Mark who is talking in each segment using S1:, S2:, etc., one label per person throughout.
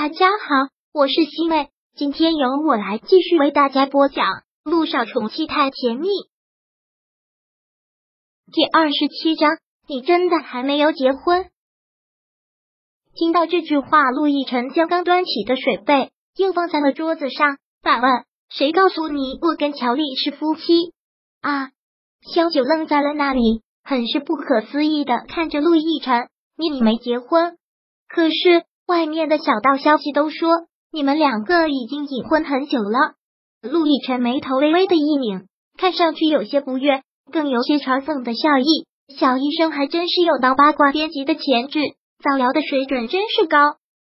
S1: 大家好，我是西妹，今天由我来继续为大家播讲《路上宠妻太甜蜜》第二十七章。你真的还没有结婚？听到这句话，陆亦辰将刚端起的水杯又放在了桌子上，反问：“谁告诉你我跟乔丽是夫妻？”啊！萧九愣在了那里，很是不可思议的看着陆亦辰：“你你没结婚？可是……”外面的小道消息都说你们两个已经隐婚很久了。陆亦辰眉头微微的一拧，看上去有些不悦，更有些嘲讽的笑意。小医生还真是有当八卦编辑的潜质，早疗的水准真是高。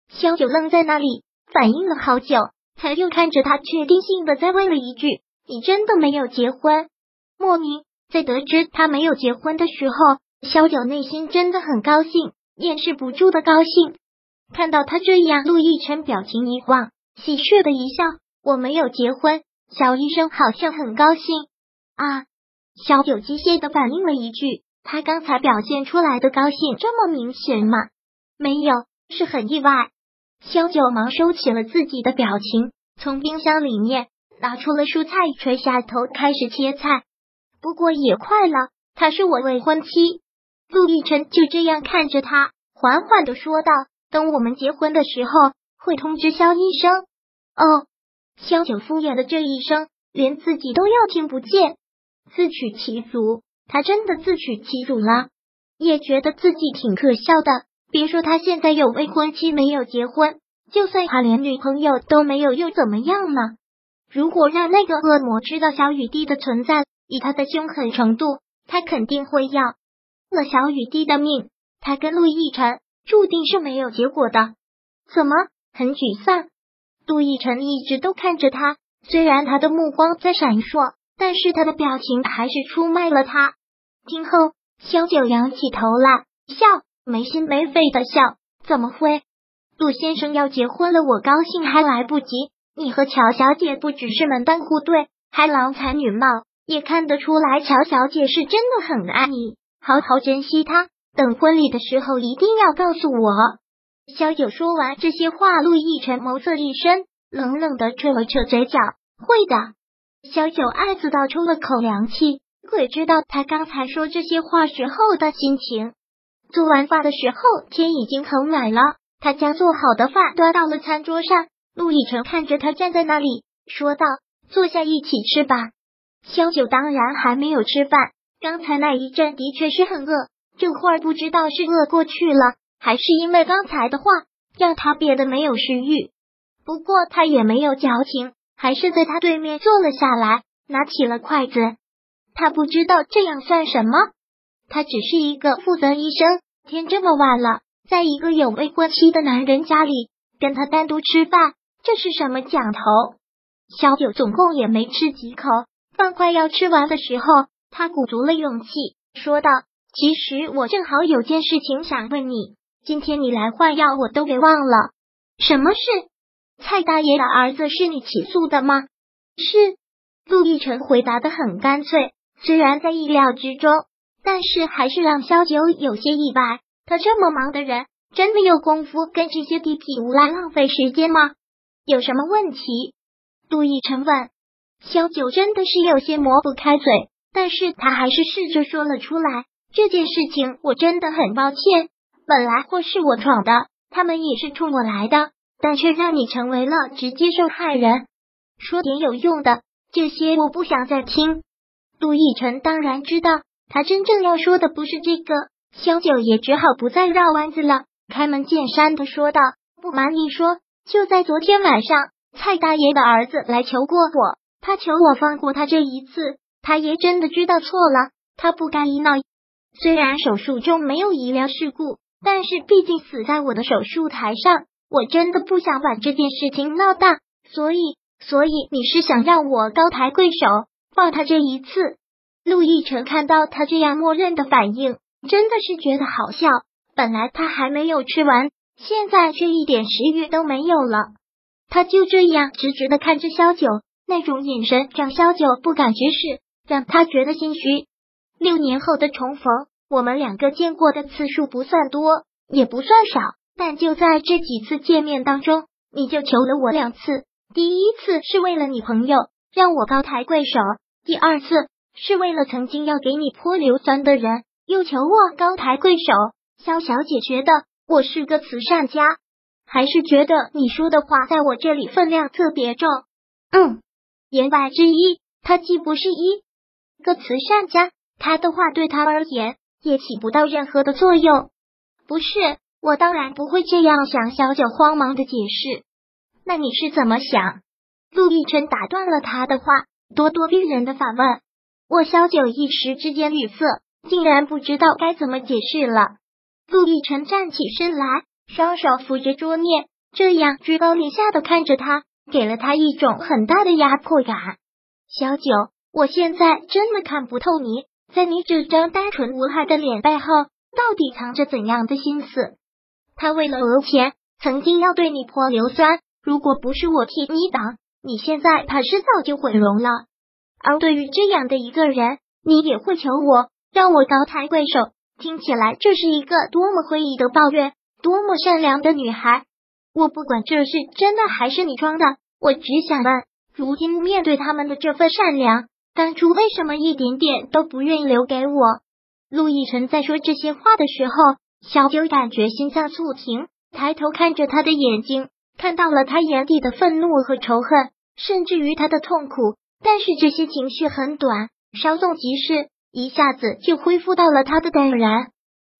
S1: 萧九愣在那里，反应了好久，才又看着他，确定性的再问了一句：“你真的没有结婚？”莫名在得知他没有结婚的时候，萧九内心真的很高兴，掩饰不住的高兴。看到他这样，陆亦辰表情一晃，喜谑的一笑：“我没有结婚。”小医生好像很高兴啊。小九机械的反应了一句：“他刚才表现出来的高兴这么明显吗？”“没有，是很意外。”萧九忙收起了自己的表情，从冰箱里面拿出了蔬菜，垂下头开始切菜。不过也快了，她是我未婚妻。陆亦辰就这样看着他，缓缓的说道。等我们结婚的时候，会通知肖医生。哦，肖九敷衍的这一声，连自己都要听不见，自取其辱。他真的自取其辱了，也觉得自己挺可笑的。别说他现在有未婚妻，没有结婚，就算他连女朋友都没有，又怎么样呢？如果让那个恶魔知道小雨滴的存在，以他的凶狠程度，他肯定会要了小雨滴的命。他跟陆亦辰。注定是没有结果的。怎么很沮丧？杜奕晨一直都看着他，虽然他的目光在闪烁，但是他的表情还是出卖了他。听后，萧九扬起头来，笑，没心没肺的笑。怎么会？杜先生要结婚了，我高兴还来不及。你和乔小姐不只是门当户对，还郎才女貌，也看得出来乔小姐是真的很爱你，好好珍惜她。等婚礼的时候一定要告诉我。萧九说完这些话，陆亦辰眸色一深，冷冷的扯了扯嘴角。会的。萧九暗自倒抽了口凉气，鬼知道他刚才说这些话时候的心情。做完饭的时候，天已经很晚了。他将做好的饭端到了餐桌上。陆亦辰看着他站在那里，说道：“坐下一起吃吧。”萧九当然还没有吃饭，刚才那一阵的确是很饿。这会儿不知道是饿过去了，还是因为刚才的话让他变得没有食欲。不过他也没有矫情，还是在他对面坐了下来，拿起了筷子。他不知道这样算什么，他只是一个负责医生。天这么晚了，在一个有未婚妻的男人家里跟他单独吃饭，这是什么讲头？小九总共也没吃几口，饭快要吃完的时候，他鼓足了勇气说道。其实我正好有件事情想问你，今天你来换药，我都给忘了。什么事？蔡大爷的儿子是你起诉的吗？是。陆亦辰回答的很干脆，虽然在意料之中，但是还是让萧九有些意外。他这么忙的人，真的有功夫跟这些地痞无赖浪费时间吗？有什么问题？陆亦辰问。萧九真的是有些抹不开嘴，但是他还是试着说了出来。这件事情我真的很抱歉，本来祸是我闯的，他们也是冲我来的，但却让你成为了直接受害人。说点有用的，这些我不想再听。杜奕晨当然知道，他真正要说的不是这个，萧九也只好不再绕弯子了，开门见山的说道：“不瞒你说，就在昨天晚上，蔡大爷的儿子来求过我，他求我放过他这一次。他爷真的知道错了，他不该一闹。”虽然手术中没有医疗事故，但是毕竟死在我的手术台上，我真的不想把这件事情闹大，所以，所以你是想让我高抬贵手放他这一次？陆亦辰看到他这样默认的反应，真的是觉得好笑。本来他还没有吃完，现在却一点食欲都没有了。他就这样直直的看着萧九，那种眼神让萧九不敢直视，让他觉得心虚。六年后的重逢，我们两个见过的次数不算多，也不算少，但就在这几次见面当中，你就求了我两次。第一次是为了你朋友让我高抬贵手，第二次是为了曾经要给你泼硫酸的人又求我高抬贵手。肖小姐觉得我是个慈善家，还是觉得你说的话在我这里分量特别重？嗯，言外之意，他既不是一个慈善家，他的话对他而言也起不到任何的作用。不是，我当然不会这样想。小九慌忙的解释。那你是怎么想？陆亦辰打断了他的话，咄咄逼人的反问。我小九一时之间语塞，竟然不知道该怎么解释了。陆亦辰站起身来，双手扶着桌面，这样居高临下的看着他，给了他一种很大的压迫感。小九，我现在真的看不透你，在你这张单纯无害的脸背后，到底藏着怎样的心思？他为了讹钱，曾经要对你泼硫酸。如果不是我替你挡，你现在怕是早就毁容了。而对于这样的一个人，你也会求我让我高抬贵手，听起来这是一个多么会意的抱怨，多么善良的女孩。我不管这是真的还是你装的，我只想问：如今面对他们的这份善良，当初为什么一点点都不愿意留给我？陆亦辰在说这些话的时候，小九感觉心脏猝停，抬头看着他的眼睛。看到了他眼底的愤怒和仇恨，甚至于他的痛苦，但是这些情绪很短，稍纵即逝，一下子就恢复到了他的淡然。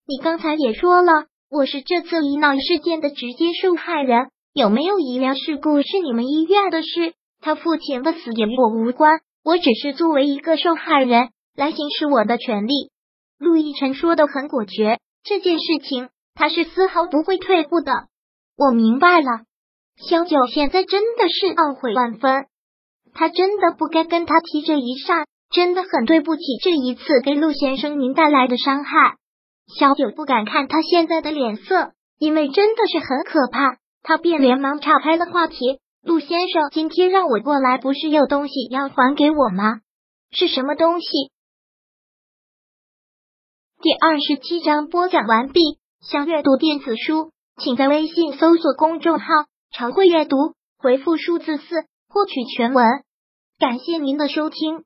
S1: 你刚才也说了，我是这次医闹事件的直接受害人，有没有医疗事故是你们医院的事，他父亲的死也与我无关，我只是作为一个受害人来行使我的权利。陆亦辰说的很果决，这件事情他是丝毫不会退步的。我明白了。萧九现在真的是懊悔万分，他真的不该跟他提这一扇，真的很对不起这一次给陆先生您带来的伤害。萧九不敢看他现在的脸色，因为真的是很可怕。他便连忙岔开了话题：“陆先生今天让我过来，不是有东西要还给我吗？是什么东西？”第二十七章播讲完毕。想阅读电子书，请在微信搜索公众号。常会阅读，回复数字四获取全文。感谢您的收听。